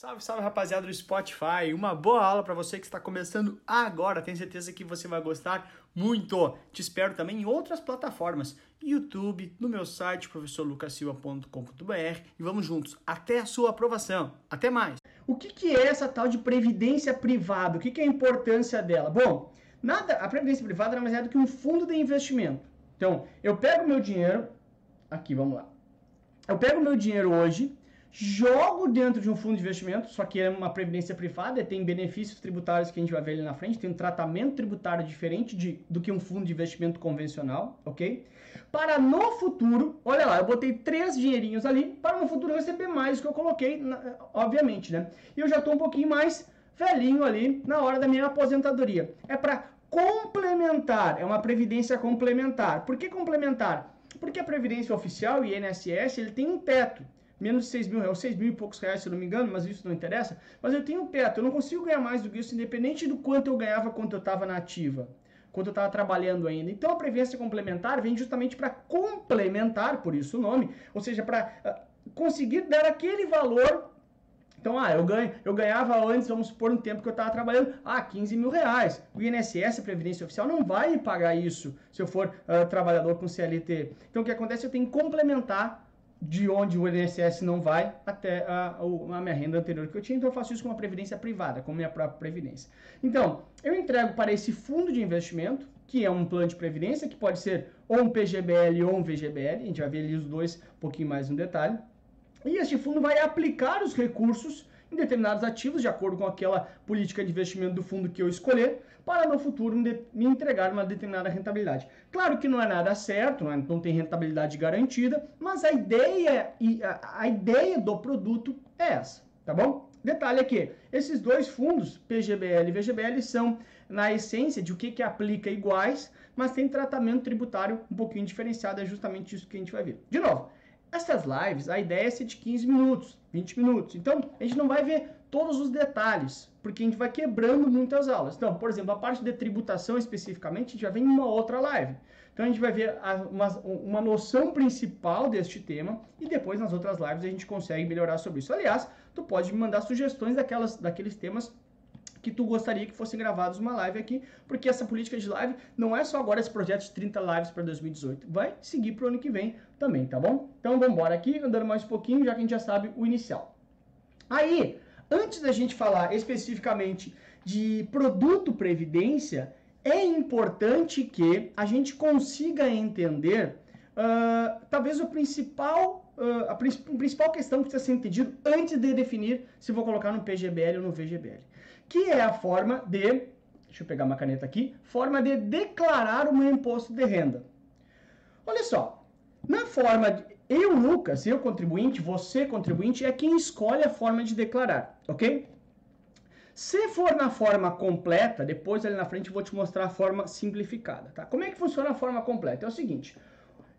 Salve, salve rapaziada do Spotify. Uma boa aula para você que está começando agora. Tenho certeza que você vai gostar muito. Te espero também em outras plataformas, YouTube, no meu site professorlucasilva.com.br e vamos juntos até a sua aprovação. Até mais. O que, que é essa tal de previdência privada? O que, que é a importância dela? Bom, nada, a previdência privada nada mais é do que um fundo de investimento. Então, eu pego meu dinheiro, aqui, vamos lá. Eu pego meu dinheiro hoje jogo dentro de um fundo de investimento, só que é uma previdência privada, tem benefícios tributários que a gente vai ver ali na frente, tem um tratamento tributário diferente de, do que um fundo de investimento convencional, ok? Para no futuro, olha lá, eu botei três dinheirinhos ali, para no futuro receber mais do que eu coloquei, obviamente, né? E eu já estou um pouquinho mais velhinho ali na hora da minha aposentadoria. É para complementar, é uma previdência complementar. Por que complementar? Porque a previdência oficial e INSS, ele tem um teto menos de 6 mil reais, 6 mil e poucos reais, se eu não me engano, mas isso não interessa. Mas eu tenho um teto, eu não consigo ganhar mais do que isso, independente do quanto eu ganhava quando eu estava na ativa, quando eu estava trabalhando ainda. Então a previdência complementar vem justamente para complementar, por isso o nome, ou seja, para uh, conseguir dar aquele valor. Então, ah, eu, ganho, eu ganhava antes, vamos supor, no tempo que eu estava trabalhando, ah, 15 mil reais. O INSS, a Previdência Oficial, não vai pagar isso se eu for uh, trabalhador com CLT. Então, o que acontece? Eu tenho que complementar de onde o INSS não vai até a, a, minha renda anterior que eu tinha, então eu faço isso com uma previdência privada, com minha própria previdência. Então, eu entrego para esse fundo de investimento, que é um plano de previdência, que pode ser ou um PGBL ou um VGBL, a gente vai ver ali os dois um pouquinho mais no detalhe. E este fundo vai aplicar os recursos determinados ativos, de acordo com aquela política de investimento do fundo que eu escolher, para no futuro me entregar uma determinada rentabilidade. Claro que não é nada certo, não, é, tem rentabilidade garantida, mas a ideia, a, ideia do produto é essa, tá bom? Detalhe aqui, esses dois fundos, PGBL e VGBL, são, na essência, de o que, que aplica iguais, mas tem tratamento tributário um pouquinho diferenciado, é justamente isso que a gente vai ver. De novo, essas lives, a ideia é ser de 15 minutos, 20 minutos. Então, a gente não vai ver todos os detalhes, porque a gente vai quebrando muitas aulas. Então, por exemplo, a parte de tributação especificamente, a gente já vem em uma outra live. Então, a gente vai ver a, uma, uma noção principal deste tema e depois nas outras lives a gente consegue melhorar sobre isso. Aliás, tu pode me mandar sugestões daquelas, daqueles temas que tu gostaria que fossem gravados uma live aqui, porque essa política de live não é só agora esse projeto de 30 lives para 2018, vai seguir para o ano que vem também, tá bom? Então vamos embora aqui, andando mais um pouquinho, já que a gente já sabe o inicial. Aí, antes da gente falar especificamente de produto previdência, é importante que a gente consiga entender uh, talvez o principal Uh, a, principal questão que precisa ser entendido antes de definir se vou colocar no PGBL ou no VGBL que é a forma de, deixa eu pegar uma caneta aqui, forma de declarar meu imposto de renda. Olha só, na forma de, eu, Lucas, eu contribuinte, você contribuinte, é quem escolhe a forma de declarar, ok? Se for na forma completa, depois ali na frente eu vou te mostrar a forma simplificada, tá? Como é que funciona a forma completa? É o seguinte,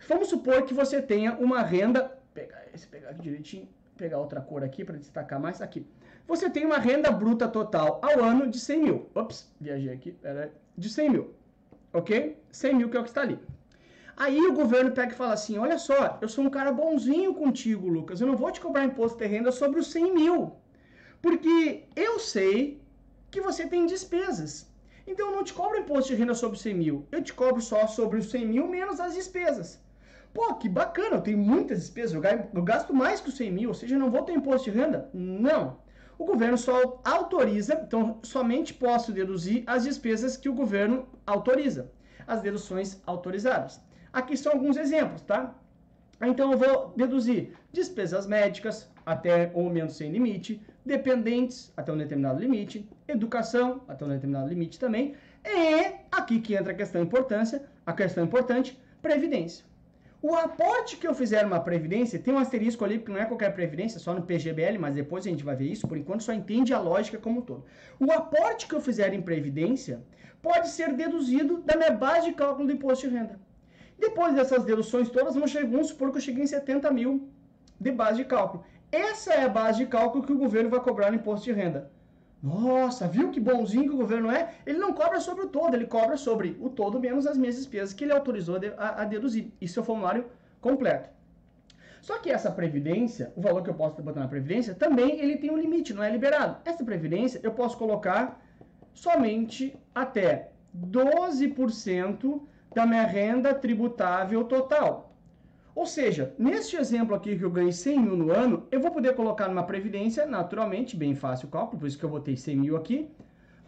vamos supor que você tenha uma renda, pegar esse, pegar aqui direitinho, pegar outra cor aqui para destacar mais, aqui você tem uma renda bruta total ao ano de 100 mil. Ops, viajei aqui, pera de 100 mil, ok? 100 mil que é o que está ali. Aí o governo pega e fala assim, olha só, eu sou um cara bonzinho contigo, Lucas, eu não vou te cobrar imposto de renda sobre os 100 mil, porque eu sei que você tem despesas. Então eu não te cobro imposto de renda sobre os 100 mil, eu te cobro só sobre os 100 mil menos as despesas. Pô, que bacana, eu tenho muitas despesas, eu gasto mais que os 100 mil, ou seja, eu não vou ter imposto de renda? Não o governo só autoriza, então somente posso deduzir as despesas que o governo autoriza, as deduções autorizadas. Aqui são alguns exemplos, tá? Então eu vou deduzir despesas médicas até ou menos sem limite, dependentes até um determinado limite, educação até um determinado limite também, e aqui que entra a questão importância, a questão importante, previdência. O aporte que eu fizer numa previdência, tem um asterisco ali, porque não é qualquer previdência, só no PGBL, mas depois a gente vai ver isso, por enquanto só entende a lógica como um todo. O aporte que eu fizer em previdência pode ser deduzido da minha base de cálculo do imposto de renda. Depois dessas deduções todas, vamos supor que eu cheguei em 70 mil de base de cálculo. Essa é a base de cálculo que o governo vai cobrar no imposto de renda. Nossa, viu que bonzinho que o governo é? Ele não cobra sobre o todo, ele cobra sobre o todo menos as minhas despesas que ele autorizou a, deduzir. Isso é o formulário completo. Só que essa previdência, o valor que eu posso botar na previdência, também ele tem um limite, não é liberado. Essa previdência eu posso colocar somente até 12% da minha renda tributável total. Ou seja, neste exemplo aqui que eu ganhei 100 mil no ano, eu vou poder colocar numa previdência, naturalmente, bem fácil o cálculo, por isso que eu botei 100 mil aqui,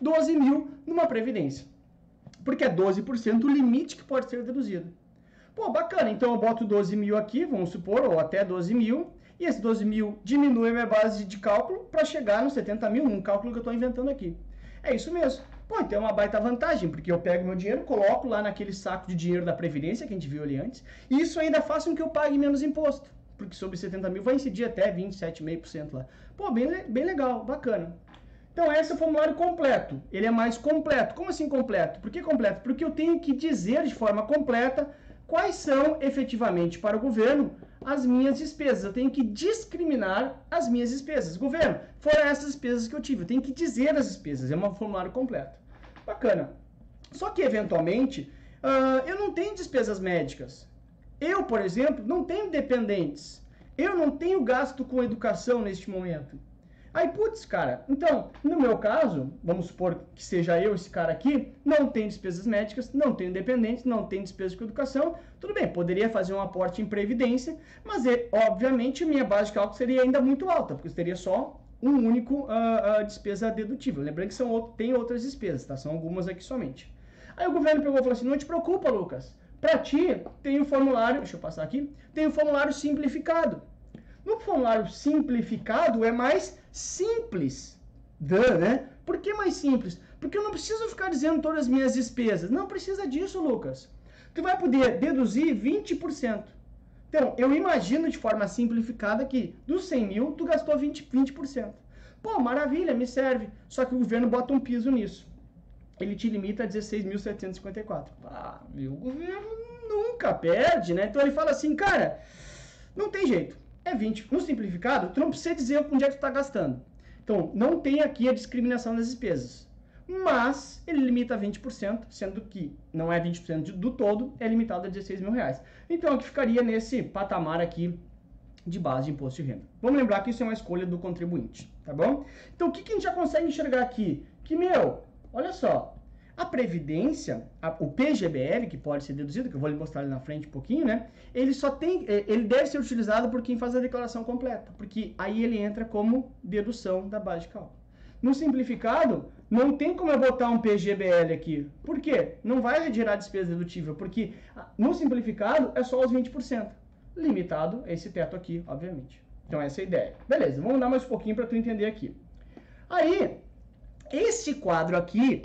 12 mil numa previdência. Porque é 12% o limite que pode ser deduzido. Pô, bacana, então eu boto 12 mil aqui, vamos supor, ou até 12 mil, e esse 12 mil diminui a minha base de cálculo para chegar nos 70 mil, num cálculo que eu estou inventando aqui. É isso mesmo. Pô, então é uma baita vantagem, porque eu pego meu dinheiro, coloco lá naquele saco de dinheiro da Previdência, que a gente viu ali antes, e isso ainda faz com que eu pague menos imposto. Porque sobre 70 mil vai incidir até 27,5% lá. Pô, bem, bem legal, bacana. Então, esse é o formulário completo. Ele é mais completo. Como assim completo? Por que completo? Porque eu tenho que dizer de forma completa quais são efetivamente para o governo as minhas despesas. Eu tenho que discriminar as minhas despesas. Governo, foram essas despesas que eu tive. Eu tenho que dizer as despesas. É um formulário completo. Bacana. Só que, eventualmente, uh, eu não tenho despesas médicas. Eu, por exemplo, não tenho dependentes. Eu não tenho gasto com educação neste momento. Aí, putz, cara, então, no meu caso, vamos supor que seja eu esse cara aqui, não tem despesas médicas, não tenho dependentes, não tenho despesas com educação, tudo bem, poderia fazer um aporte em previdência, mas, é, obviamente, minha base de cálculo seria ainda muito alta, porque teria só um único uh, uh, despesa dedutível. Lembrando que são, tem outras despesas, tá? São algumas aqui somente. Aí o governo pegou e falou assim, não te preocupa, Lucas, para ti tem um formulário, deixa eu passar aqui, tem um formulário simplificado. No formulário simplificado é mais simples. Duh, né? Por que mais simples? Porque eu não preciso ficar dizendo todas as minhas despesas. Não precisa disso, Lucas. Tu vai poder deduzir 20%. Então, eu imagino de forma simplificada que dos 100 mil, tu gastou 20%. 20%. Pô, maravilha, me serve. Só que o governo bota um piso nisso. Ele te limita a 16.754. Ah, meu governo nunca perde, né? Então ele fala assim, cara, não tem jeito é 20. No simplificado, tu não precisa dizer onde é que tu está gastando. Então, não tem aqui a discriminação das despesas. Mas ele limita a 20%, sendo que não é 20% do todo, é limitado a 16 mil reais. Então, aqui ficaria nesse patamar aqui de base de imposto de renda. Vamos lembrar que isso é uma escolha do contribuinte, tá bom? Então, o que, que a gente já consegue enxergar aqui? Que, meu, olha só, a previdência, a, o PGBL, que pode ser deduzido, que eu vou lhe mostrar ali na frente um pouquinho, né? Ele só tem, é, ele deve ser utilizado por quem faz a declaração completa, porque aí ele entra como dedução da base de cálculo. No simplificado, não tem como eu botar um PGBL aqui. Por quê? Não vai gerar despesa dedutível, porque ah, no simplificado é só os 20%. Limitado esse teto aqui, obviamente. Então essa é a ideia. Beleza, vamos dar mais um pouquinho para tu entender aqui. Aí, esse quadro aqui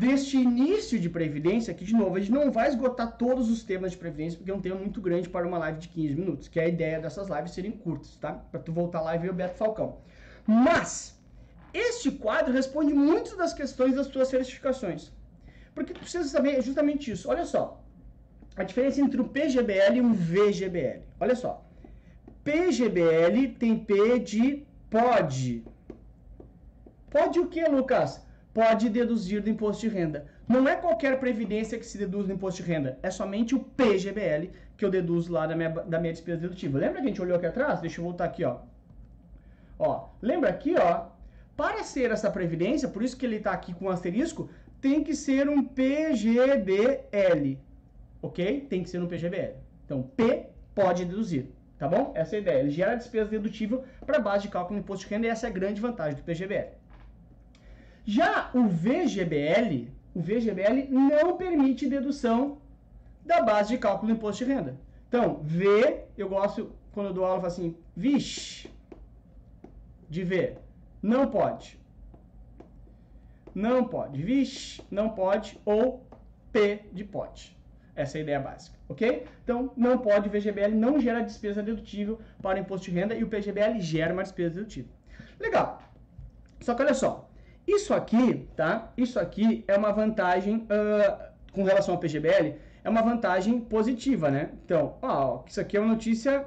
deste início de previdência, que de novo, a gente não vai esgotar todos os temas de previdência, porque é um tema muito grande para uma live de 15 minutos, que é a ideia dessas lives serem curtas, tá? Para tu voltar lá e ver o Beto Falcão. Mas, este quadro responde muitas das questões das tuas certificações. Porque tu precisa saber justamente isso. Olha só, a diferença entre o PGBL e um VGBL. Olha só, PGBL tem P de pode. Pode o que, Lucas? Pode deduzir do imposto de renda. Não é qualquer previdência que se deduz do imposto de renda, é somente o PGBL que eu deduzo lá da minha, da minha despesa dedutiva. Lembra que a gente olhou aqui atrás? Deixa eu voltar aqui, ó. Ó, lembra aqui, ó, para ser essa previdência, por isso que ele está aqui com um asterisco, tem que ser um PGBL, ok? Tem que ser um PGBL. Então, P pode deduzir, tá bom? Essa é a ideia. Ele gera despesa dedutível para base de cálculo do imposto de renda e essa é a grande vantagem do PGBL. Já o VGBL, o VGBL não permite dedução da base de cálculo do imposto de renda. Então, V, eu gosto, quando eu dou aula, eu falo assim, vixe, de V, não pode. Não pode. Vixe, não pode. Ou P de pode. Essa é a ideia básica, ok? Então, não pode, o VGBL não gera despesa dedutível para o imposto de renda e o PGBL gera uma despesa dedutível. Legal. Só que olha só, isso aqui, tá? Isso aqui é uma vantagem uh, com relação ao PGBL, é uma vantagem positiva, né? Então, ó, isso aqui é uma notícia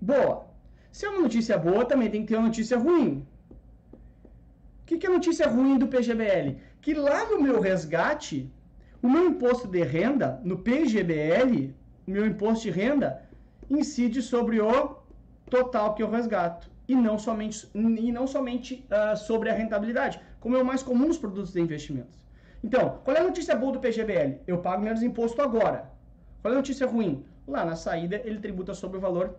boa. Se é uma notícia boa, também tem que ter uma notícia ruim. O que, que é notícia ruim do PGBL? Que lá no meu resgate, o meu imposto de renda, no PGBL, o meu imposto de renda, incide sobre o total que eu resgato e não somente, e não somente uh, sobre a rentabilidade, como é o mais comum nos produtos de investimentos. Então, qual é a notícia boa do PGBL? Eu pago menos imposto agora. Qual é a notícia ruim? Lá na saída ele tributa sobre o valor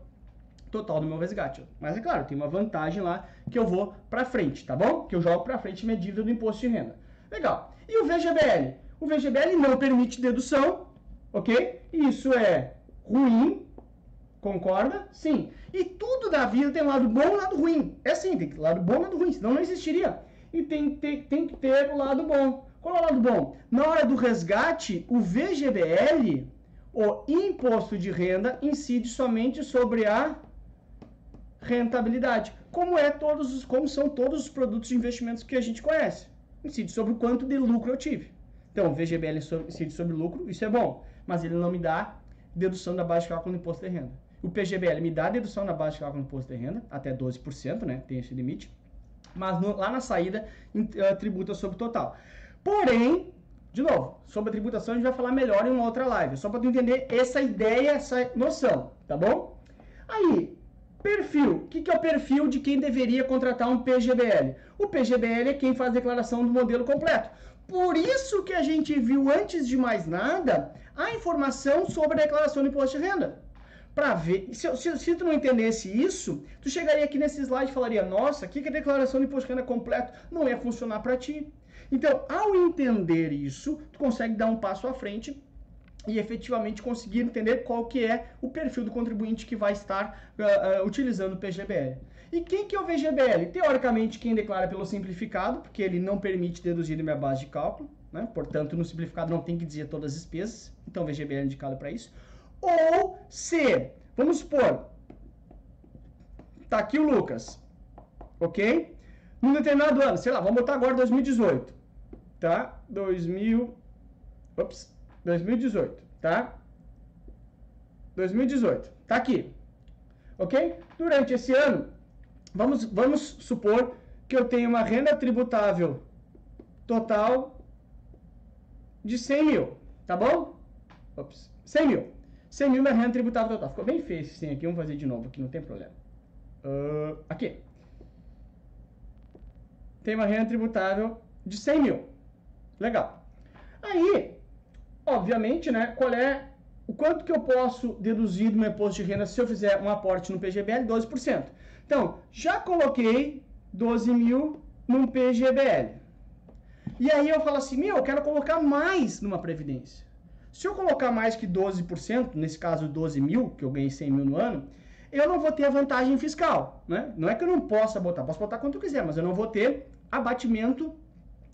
total do meu resgate. Mas é claro, tem uma vantagem lá que eu vou para frente, tá bom? Que eu jogo para frente minha dívida do imposto de renda. Legal. E o VGBL? O VGBL não permite dedução, ok? Isso é ruim, concorda? Sim. E tudo da vida tem lado bom e lado ruim. É assim, tem lado bom e lado ruim, senão não existiria. E tem, tem, tem que ter o lado bom. Qual é o lado bom? Na hora do resgate, o VGBL, o imposto de renda, incide somente sobre a rentabilidade, como é todos os, como são todos os produtos de investimentos que a gente conhece. Incide sobre o quanto de lucro eu tive. Então, o VGBL incide sobre lucro, isso é bom, mas ele não me dá dedução da base de cálculo do imposto de renda. O PGBL me dá dedução da base de cálculo do imposto de renda, até 12%, né? Tem esse limite. Mas no, lá na saída, uh, tributa sobre o total. Porém, de novo, sobre a tributação a gente vai falar melhor em uma outra live, só para tu entender essa ideia, essa noção, tá bom? Aí, Perfil. O que, é o perfil de quem deveria contratar um PGBL? O PGBL é quem faz a declaração do modelo completo. Por isso que a gente viu, antes de mais nada, a informação sobre a declaração do imposto de renda. Para ver, se, se, se, tu não entendesse isso, tu chegaria aqui nesse slide e falaria, nossa, o que, a declaração do imposto de renda completo não ia funcionar para ti. Então, ao entender isso, tu consegue dar um passo à frente e efetivamente conseguir entender qual que é o perfil do contribuinte que vai estar uh, uh, utilizando o PGBL. E quem que é o VGBL? Teoricamente, quem declara pelo simplificado, porque ele não permite deduzir minha base de cálculo, né? portanto, no simplificado não tem que dizer todas as despesas, então o VGBL é indicado para isso. Ou se, vamos supor, tá aqui o Lucas, ok? Num determinado ano, sei lá, vamos botar agora 2018, tá? 2000, ops, 2018, tá? 2018, tá aqui. Ok? Durante esse ano, vamos, vamos supor que eu tenho uma renda tributável total de 100 mil, tá bom? Ops, 100 mil. 100 mil é renda tributável total. Ficou bem feio esse 100 aqui, vamos fazer de novo aqui, não tem problema. Uh, aqui. Tem uma renda tributável de 100 mil. Legal. Aí, obviamente, né, qual é o quanto que eu posso deduzir do meu imposto de renda se eu fizer um aporte no PGBL? 12%. Então, já coloquei 12 mil num PGBL. E aí eu falo assim, meu, eu quero colocar mais numa previdência. Se eu colocar mais que 12%, nesse caso 12 mil, que eu ganhei 100 mil no ano, eu não vou ter a vantagem fiscal, né? Não é que eu não possa botar, posso botar quanto eu quiser, mas eu não vou ter abatimento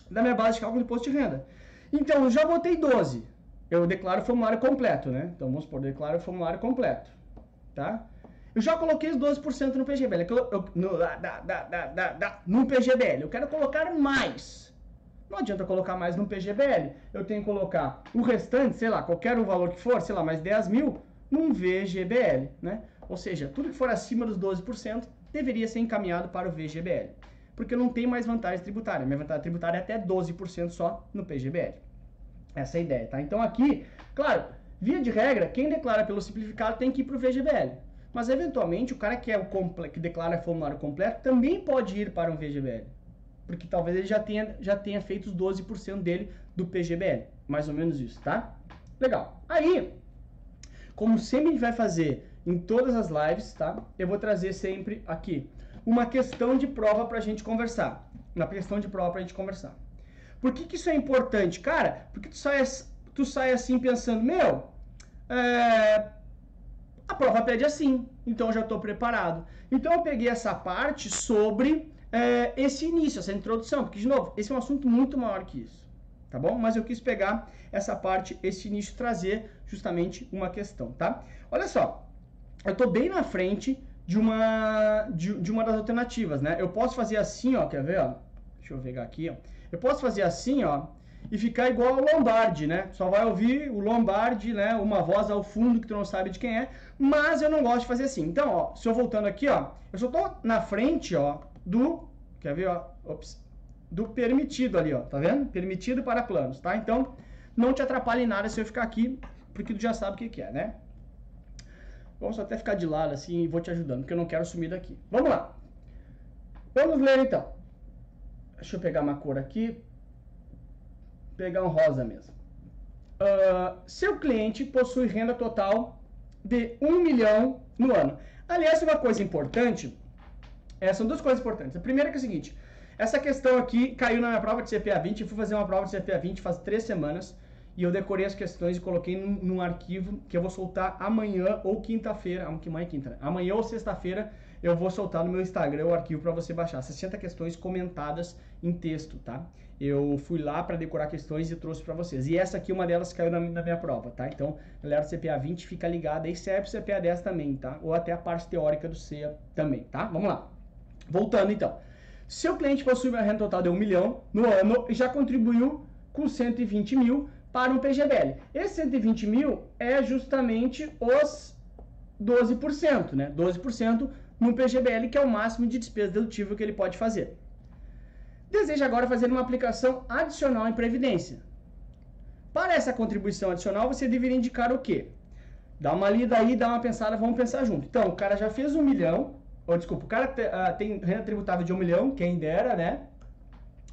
da minha base de cálculo de imposto de renda. Então, eu já botei 12 eu declaro o formulário completo, né? Então vamos supor, declaro o formulário completo, tá? Eu já coloquei os 12% no PGBL, eu, eu, no, da, da, da, da, no PGBL, eu quero colocar mais. Não adianta colocar mais no PGBL, eu tenho que colocar o restante, sei lá, qualquer o valor que for, sei lá, mais 10 mil, num VGBL, né? Ou seja, tudo que for acima dos 12% deveria ser encaminhado para o VGBL, porque não tenho mais vantagem tributária, minha vantagem tributária é até 12% só no PGBL. Essa é a ideia, tá? Então aqui, claro, via de regra, quem declara pelo simplificado tem que ir para o VGBL. Mas eventualmente o cara que, é o que declara formulário completo também pode ir para um VGBL. Porque talvez ele já tenha, já tenha feito os 12% dele do PGBL. Mais ou menos isso, tá? Legal. Aí, como sempre a gente vai fazer em todas as lives, tá? Eu vou trazer sempre aqui uma questão de prova para a gente conversar. Uma questão de prova para a gente conversar. Por que, que isso é importante? Cara, porque tu sai, tu sai assim pensando, meu, é, a prova pede assim, então eu já estou preparado. Então eu peguei essa parte sobre é, esse início, essa introdução, porque, de novo, esse é um assunto muito maior que isso, tá bom? Mas eu quis pegar essa parte, esse início, trazer justamente uma questão, tá? Olha só, eu estou bem na frente de uma, de, de, uma das alternativas, né? Eu posso fazer assim, ó, quer ver, ó? Deixa eu pegar aqui, ó. Eu posso fazer assim, ó, e ficar igual ao Lombardi, né? Só vai ouvir o Lombardi, né? Uma voz ao fundo que tu não sabe de quem é, mas eu não gosto de fazer assim. Então, ó, se eu voltando aqui, ó, eu só tô na frente, ó, do, quer ver, ó, ops, do permitido ali, ó, tá vendo? Permitido para planos, tá? Então, não te atrapalhe em nada se eu ficar aqui, porque tu já sabe o que, que é, né? Vamos até ficar de lado assim e vou te ajudando, porque eu não quero sumir daqui. Vamos lá. Vamos ler então. Deixa eu pegar uma cor aqui. Pegar um rosa mesmo. Uh, seu cliente possui renda total de 1 milhão no ano. Aliás, uma coisa importante, é, são duas coisas importantes. A primeira é, é o seguinte, essa questão aqui caiu na minha prova de CPA 20, eu fui fazer uma prova de CPA 20 faz três semanas, e eu decorei as questões e coloquei num, num arquivo que eu vou soltar amanhã ou quinta-feira, amanhã é quinta, né? Amanhã ou sexta-feira eu vou soltar no meu Instagram o arquivo para você baixar. 60 questões comentadas em texto, tá? Eu fui lá para decorar questões e trouxe para vocês. E essa aqui, uma delas caiu na, na, minha prova, tá? Então, galera do CPA 20, fica ligada aí, serve o CPA 10 também, tá? Ou até a parte teórica do CEA também, tá? Vamos lá. Voltando então. Seu cliente possui uma renda total de 1 milhão no ano e já contribuiu com 120 mil para um PGBL. Esse 120 mil é justamente os 12%, né? 12% no PGBL, que é o máximo de despesa dedutível que ele pode fazer. Deseja agora fazer uma aplicação adicional em Previdência. Para essa contribuição adicional, você deveria indicar o quê? Dá uma lida aí, dá uma pensada, vamos pensar junto. Então, o cara já fez um milhão, ou desculpa, o cara uh, tem renda tributável de um milhão, quem dera, né?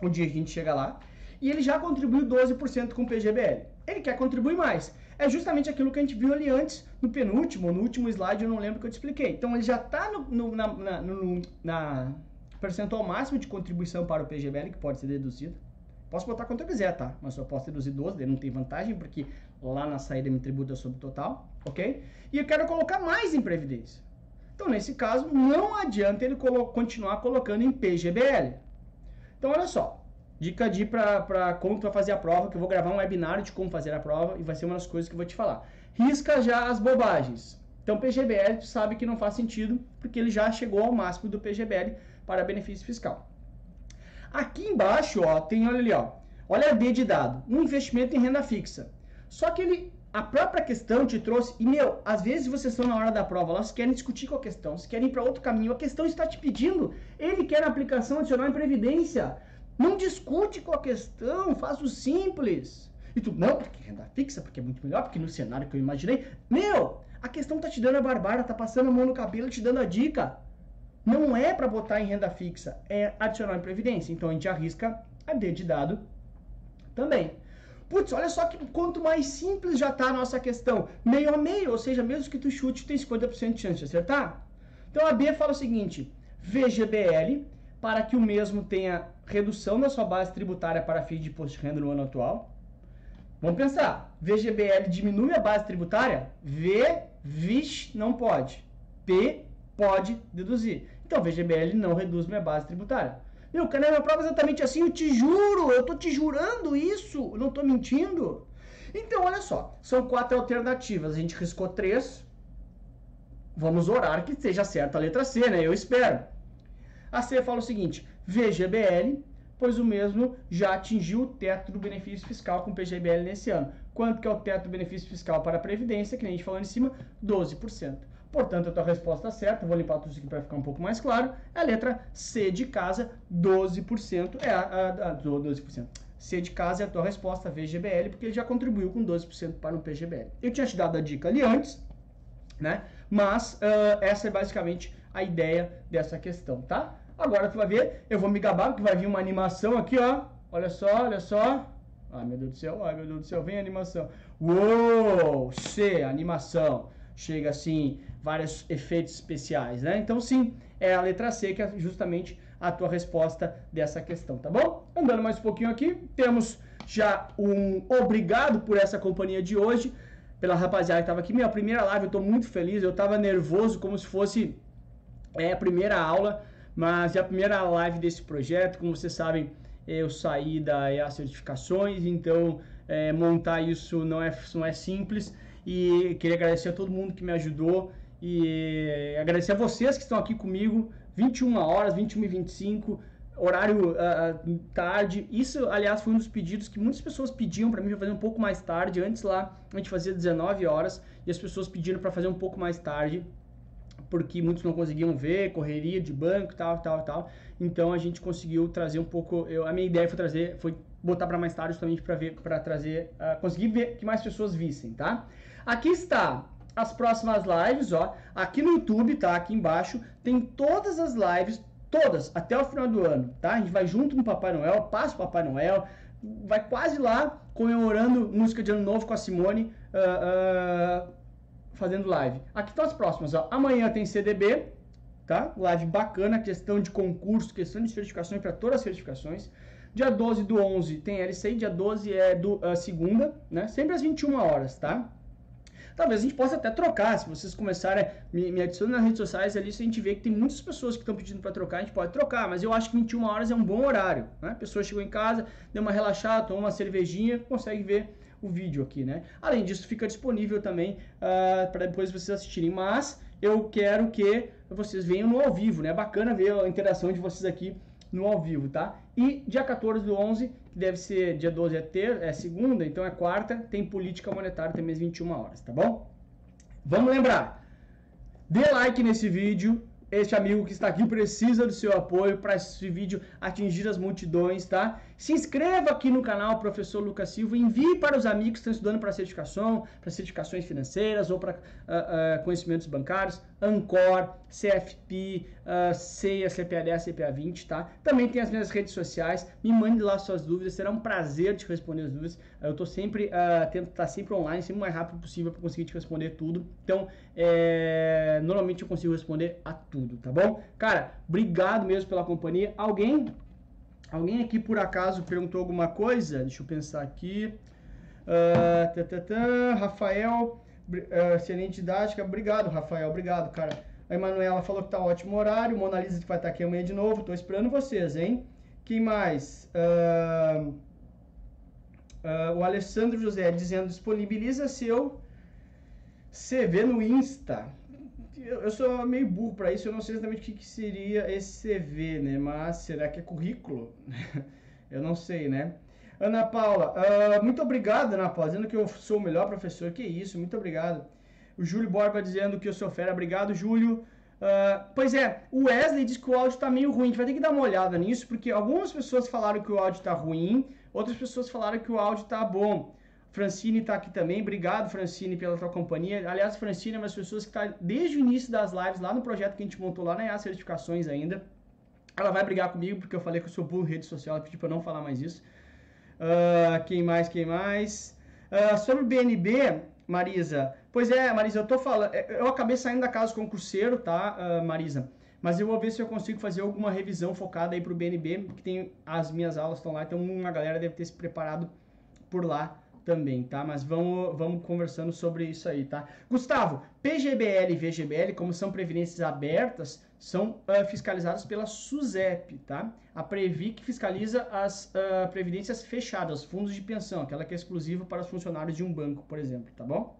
Um dia a gente chega lá. E ele já contribuiu 12% com o PGBL. Ele quer contribuir mais é justamente aquilo que a gente viu ali antes, no penúltimo, no último slide, eu não lembro que eu te expliquei. Então, ele já está no, no, na, na, no, na percentual máximo de contribuição para o PGBL, que pode ser deduzido. Posso botar quanto eu quiser, tá? Mas só posso deduzir 12, daí não tem vantagem, porque lá na saída me tributa sobre o total, ok? E eu quero colocar mais em Previdência. Então, nesse caso, não adianta ele colo continuar colocando em PGBL. Então, olha só. Dica de para como tu vai fazer a prova, que eu vou gravar um webinar de como fazer a prova e vai ser uma das coisas que eu vou te falar. Risca já as bobagens. Então, PGBL, tu sabe que não faz sentido, porque ele já chegou ao máximo do PGBL para benefício fiscal. Aqui embaixo, ó, tem, olha ali, ó, olha a D de dado, um investimento em renda fixa. Só que ele, a própria questão te trouxe, e meu, às vezes vocês estão na hora da prova, elas querem discutir com a questão, vocês querem ir para outro caminho, a questão está te pedindo, ele quer a aplicação adicional em previdência. Não discute com a questão, faz o simples. E tu, não, porque renda fixa, porque é muito melhor, porque no cenário que eu imaginei. Meu, a questão tá te dando a barbara, tá passando a mão no cabelo, te dando a dica. Não é para botar em renda fixa, é adicionar em previdência. Então a gente arrisca a D de dado também. Putz, olha só que quanto mais simples já tá a nossa questão. Meio a meio, ou seja, mesmo que tu chute, tem 50% de chance de acertar. Então a B fala o seguinte: VGBL para que o mesmo tenha redução da sua base tributária para fins de imposto de renda no ano atual. Vamos pensar, VGBL diminui a base tributária? V, VIX não pode. P pode deduzir. Então, VGBL não reduz minha base tributária. Meu, cara, minha prova é exatamente assim, eu te juro, eu tô te jurando isso, eu não tô mentindo. Então, olha só, são quatro alternativas, a gente riscou três, vamos orar que seja certa a letra C, né? Eu espero. A C fala o seguinte: VGBL, pois o mesmo já atingiu o teto do benefício fiscal com PGBL nesse ano. Quanto que é o teto do benefício fiscal para a Previdência, que nem a gente falou em cima? 12%. Portanto, a tua resposta certa, vou limpar tudo isso aqui para ficar um pouco mais claro, é a letra C de casa, 12%, é a, a, a 12%. C de casa é a tua resposta, VGBL, porque ele já contribuiu com 12% para o PGBL. Eu tinha te dado a dica ali antes, né? Mas uh, essa é basicamente a ideia dessa questão, tá? Agora tu vai ver, eu vou me gabar, porque vai vir uma animação aqui, ó. Olha só, olha só. Ai, meu Deus do céu, ai, meu Deus do céu, vem a animação. Uou, C, animação. Chega assim, vários efeitos especiais, né? Então, sim, é a letra C que é justamente a tua resposta dessa questão, tá bom? Andando mais um pouquinho aqui, temos já um obrigado por essa companhia de hoje, pela rapaziada que estava aqui. Minha primeira live, eu estou muito feliz, eu estava nervoso como se fosse é, a primeira aula, mas é a primeira live desse projeto. Como vocês sabem, eu saí da EA Certificações, então é, montar isso não é, não é simples. E queria agradecer a todo mundo que me ajudou e agradecer a vocês que estão aqui comigo. 21 horas, 21 e 25, horário uh, tarde. Isso, aliás, foi um dos pedidos que muitas pessoas pediam para mim fazer um pouco mais tarde. Antes lá a gente fazia 19 horas e as pessoas pediram para fazer um pouco mais tarde porque muitos não conseguiam ver, correria de banco, tal, tal, tal. Então a gente conseguiu trazer um pouco. Eu, a minha ideia foi trazer, foi botar para mais tarde justamente para ver, para trazer, uh, conseguir ver que mais pessoas vissem, tá? Aqui está as próximas lives, ó, aqui no YouTube, tá? Aqui embaixo, tem todas as lives, todas, até o final do ano, tá? A gente vai junto no Papai Noel, passa o Papai Noel, vai quase lá comemorando música de ano novo com a Simone, uh, uh, fazendo live. Aqui estão as próximas, ó. Amanhã tem CDB, tá? Live bacana, questão de concurso, questão de certificações para todas as certificações. Dia 12 do 11 tem LCI, dia 12 é do uh, segunda, né? Sempre às 21 horas, tá? Talvez a gente possa até trocar, se vocês começarem, me, me adicionar nas redes sociais ali, se a gente vê que tem muitas pessoas que estão pedindo para trocar, a gente pode trocar, mas eu acho que 21 horas é um bom horário, né? A pessoa chegou em casa, deu uma relaxada, tomou uma cervejinha, consegue ver o vídeo aqui, né? Além disso, fica disponível também uh, para depois vocês assistirem, mas eu quero que vocês venham no ao vivo, né? Bacana ver a interação de vocês aqui no ao vivo, tá? E dia 14 do 11, que deve ser dia 12 é ter, é segunda, então é quarta, tem política monetária também às 21 horas, tá bom? Vamos lembrar. Dê like nesse vídeo, este amigo que está aqui precisa do seu apoio para esse vídeo atingir as multidões, tá? Se inscreva aqui no canal Professor Lucas Silva, envie para os amigos que estão estudando para certificação, para certificações financeiras ou para uh, uh, conhecimentos bancários, Ancor, CFP, uh, CEA, CPA10, CPA20, tá? Também tem as minhas redes sociais, me mande lá suas dúvidas, será um prazer te responder as dúvidas. Eu estou sempre, uh, tento estar sempre online, sempre o mais rápido possível para conseguir te responder tudo. Então, é, normalmente eu consigo responder a tudo, tá bom? Cara, obrigado mesmo pela companhia. Alguém, alguém aqui por acaso perguntou alguma coisa? Deixa eu pensar aqui. Uh, tã, tã, tã, Rafael, uh, excelente didática. Obrigado, Rafael. Obrigado, cara. A Emanuela falou que tá ótimo horário. Mona Lisa vai estar aqui amanhã de novo. Tô esperando vocês, hein? Quem mais? Uh, uh, o Alessandro José dizendo disponibiliza seu CV no Insta. Eu, eu sou meio burro para isso. Eu não sei exatamente o que, que seria esse CV, né? Mas será que é currículo? eu não sei, né? Ana Paula, uh, muito obrigado, Ana Paula, dizendo que eu sou o melhor professor. Que isso, muito obrigado. O Júlio Borba dizendo que eu sou fera. Obrigado, Júlio. Uh, pois é, o Wesley diz que o áudio está meio ruim. A gente vai ter que dar uma olhada nisso, porque algumas pessoas falaram que o áudio está ruim, outras pessoas falaram que o áudio está bom. Francine está aqui também. Obrigado, Francine, pela tua companhia. Aliás, Francine é uma das pessoas que está desde o início das lives, lá no projeto que a gente montou lá na EA Certificações ainda. Ela vai brigar comigo porque eu falei que eu sou burro em rede social, ela pediu para não falar mais isso. Uh, quem mais, quem mais? Uh, sobre o BNB, Marisa, Pois é, Marisa, eu tô falando. É, eu acabei saindo da casa concurseiro, tá, uh, Marisa? Mas eu vou ver se eu consigo fazer alguma revisão focada aí pro BNB, que tem as minhas aulas estão lá, então uma galera deve ter se preparado por lá também, tá? Mas vamos, vamos conversando sobre isso aí, tá? Gustavo, PGBL e VGBL, como são previdências abertas, são uh, fiscalizadas pela SUSEP, tá? A Previc fiscaliza as uh, previdências fechadas, fundos de pensão, aquela que é exclusiva para os funcionários de um banco, por exemplo, tá bom?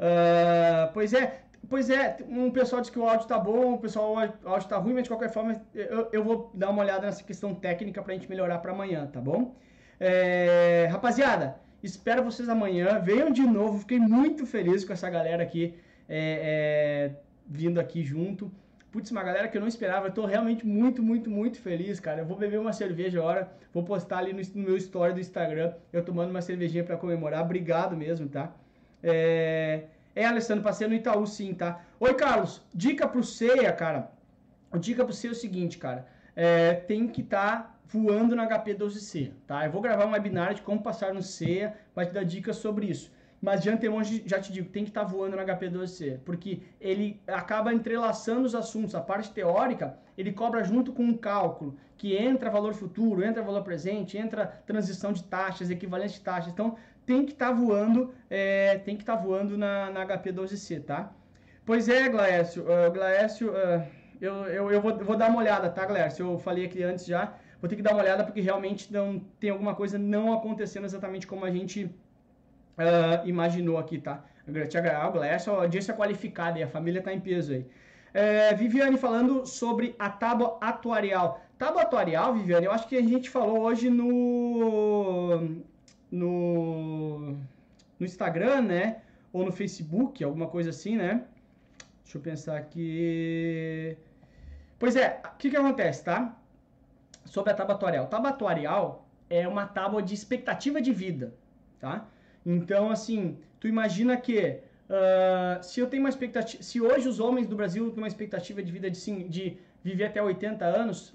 Uh, pois é, pois é, um pessoal diz que o áudio tá bom, o pessoal o áudio tá ruim, mas de qualquer forma eu, eu vou dar uma olhada nessa questão técnica pra gente melhorar para amanhã, tá bom? É, rapaziada, espero vocês amanhã, venham de novo, fiquei muito feliz com essa galera aqui é, é, vindo aqui junto. Putz, uma galera que eu não esperava, eu tô realmente muito, muito, muito feliz, cara. Eu vou beber uma cerveja agora, vou postar ali no, no meu story do Instagram, eu tomando uma cervejinha para comemorar. Obrigado mesmo, tá? É, é Alessandro, passei no Itaú sim, tá? Oi, Carlos, dica pro Ceia, cara. Dica pro Ceia é o seguinte, cara. É, tem que estar tá voando no HP12C, tá? Eu vou gravar um webinar de como passar no Ceia, vai te dar dicas sobre isso. Mas de antemão já te digo, tem que estar tá voando no HP12C, porque ele acaba entrelaçando os assuntos. A parte teórica, ele cobra junto com um cálculo, que entra valor futuro, entra valor presente, entra transição de taxas, equivalente de taxas. Então, tem que estar tá voando, é, tem que estar tá voando na, na HP12C, tá? Pois é, Glaécio, uh, Glaécio, uh, eu, eu, eu vou, vou, dar uma olhada, tá, Glaécio? Eu falei aqui antes já, vou ter que dar uma olhada porque realmente não tem alguma coisa não acontecendo exatamente como a gente uh, imaginou aqui, tá? Tiago, o Glaécio, audiência qualificada e a família tá em peso aí. É, Viviane falando sobre a tábua atuarial. Tábua atuarial, Viviane, eu acho que a gente falou hoje no no, no Instagram, né? Ou no Facebook, alguma coisa assim, né? Deixa eu pensar aqui. Pois é, o que, que acontece, tá? Sobre a tábua atuarial. Tábua atuarial é uma tábua de expectativa de vida, tá? Então, assim, tu imagina que Uh, se eu tenho uma expectativa, se hoje os homens do Brasil têm uma expectativa de vida de, de viver até 80 anos,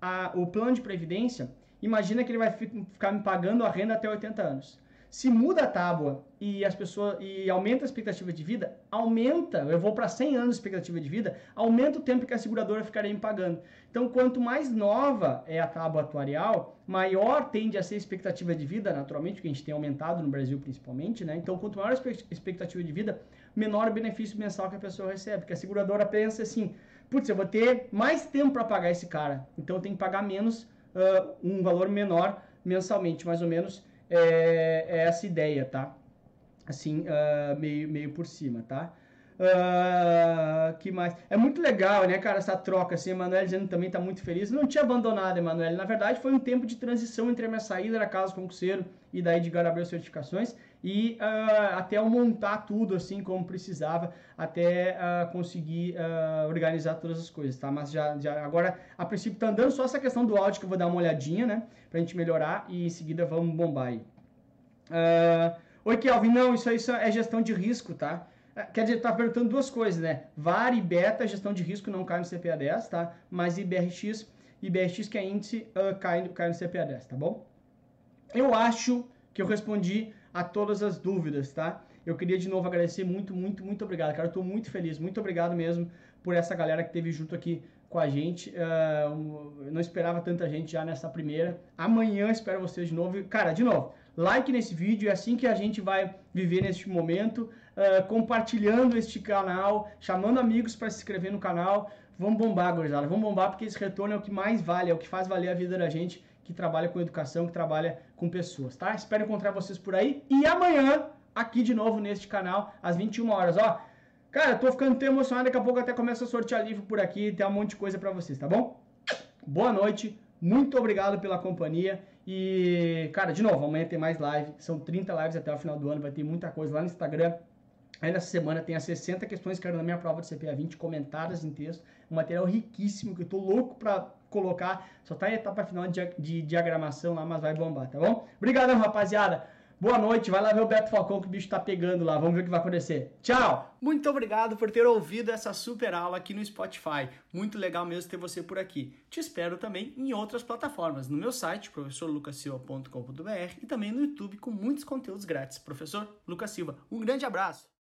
a, o plano de previdência, imagina que ele vai ficar me pagando a renda até 80 anos. Se muda a tábua e as pessoas e aumenta a expectativa de vida, aumenta, eu vou para 100 anos de expectativa de vida, aumenta o tempo que a seguradora ficaria me pagando. Então, quanto mais nova é a tábua atuarial, maior tende a ser a expectativa de vida, naturalmente, que a gente tem aumentado no Brasil principalmente, né? Então, quanto maior a expectativa de vida, menor o benefício mensal que a pessoa recebe, porque a seguradora pensa assim, putz, eu vou ter mais tempo para pagar esse cara, então eu tenho que pagar menos, uh, um valor menor mensalmente, mais ou menos é, é essa ideia, tá? Assim, uh, meio, meio por cima, tá? Uh, que mais? É muito legal, né, cara, essa troca, assim, Emanuel dizendo também tá muito feliz. Não tinha abandonado, Emanuel. Na verdade, foi um tempo de transição entre a minha saída da Casa Concurseiro e da Edgar Abreu Certificações e uh, até eu montar tudo, assim, como precisava, até uh, conseguir organizar todas as coisas, tá? Mas já, já, agora, a princípio, tá andando só essa questão do áudio que eu vou dar uma olhadinha, né, pra gente melhorar e em seguida vamos bombar aí. Oi, Kelvin, não, isso aí é gestão de risco, tá? É, quer dizer, tá perguntando duas coisas, né? VAR e beta, gestão de risco, não cai no CPA 10, tá? Mas IBRX, IBRX que é índice, uh, cai, cai no CPA 10, tá bom? Eu acho que eu respondi a todas as dúvidas, tá? Eu queria de novo agradecer muito, muito, muito obrigado, cara. Eu tô muito feliz, muito obrigado mesmo por essa galera que esteve junto aqui com a gente. Uh, não esperava tanta gente já nessa primeira. Amanhã espero vocês de novo. Cara, de novo, like nesse vídeo, é assim que a gente vai viver neste momento uh, compartilhando este canal, chamando amigos para se inscrever no canal. Vamos bombar, gurizada. Vamos bombar porque esse retorno é o que mais vale, é o que faz valer a vida da gente que trabalha com educação, que trabalha com pessoas, tá? Espero encontrar vocês por aí. E amanhã, aqui de novo neste canal, às 21 horas, ó. Cara, eu tô ficando tão emocionado, daqui a pouco até começa a sortear livro por aqui, tem um monte de coisa para vocês, tá bom? Boa noite, muito obrigado pela companhia e, cara, de novo, amanhã tem mais live, são 30 lives até o final do ano, vai ter muita coisa lá no Instagram, Aí nessa semana tem as 60 questões que eram na minha prova de CPA 20 comentadas em texto, um material riquíssimo que eu tô louco para colocar, só tá em etapa final de, de diagramação lá, mas vai bombar, tá bom? Obrigadão, rapaziada. Boa noite, vai lá ver o Beto Falcão que o bicho tá pegando lá, vamos ver o que vai acontecer. Tchau! Muito obrigado por ter ouvido essa super aula aqui no Spotify. Muito legal mesmo ter você por aqui. Te espero também em outras plataformas, no meu site, professorlucasilva.com.br e também no YouTube com muitos conteúdos grátis. Professor Lucas Silva, um grande abraço!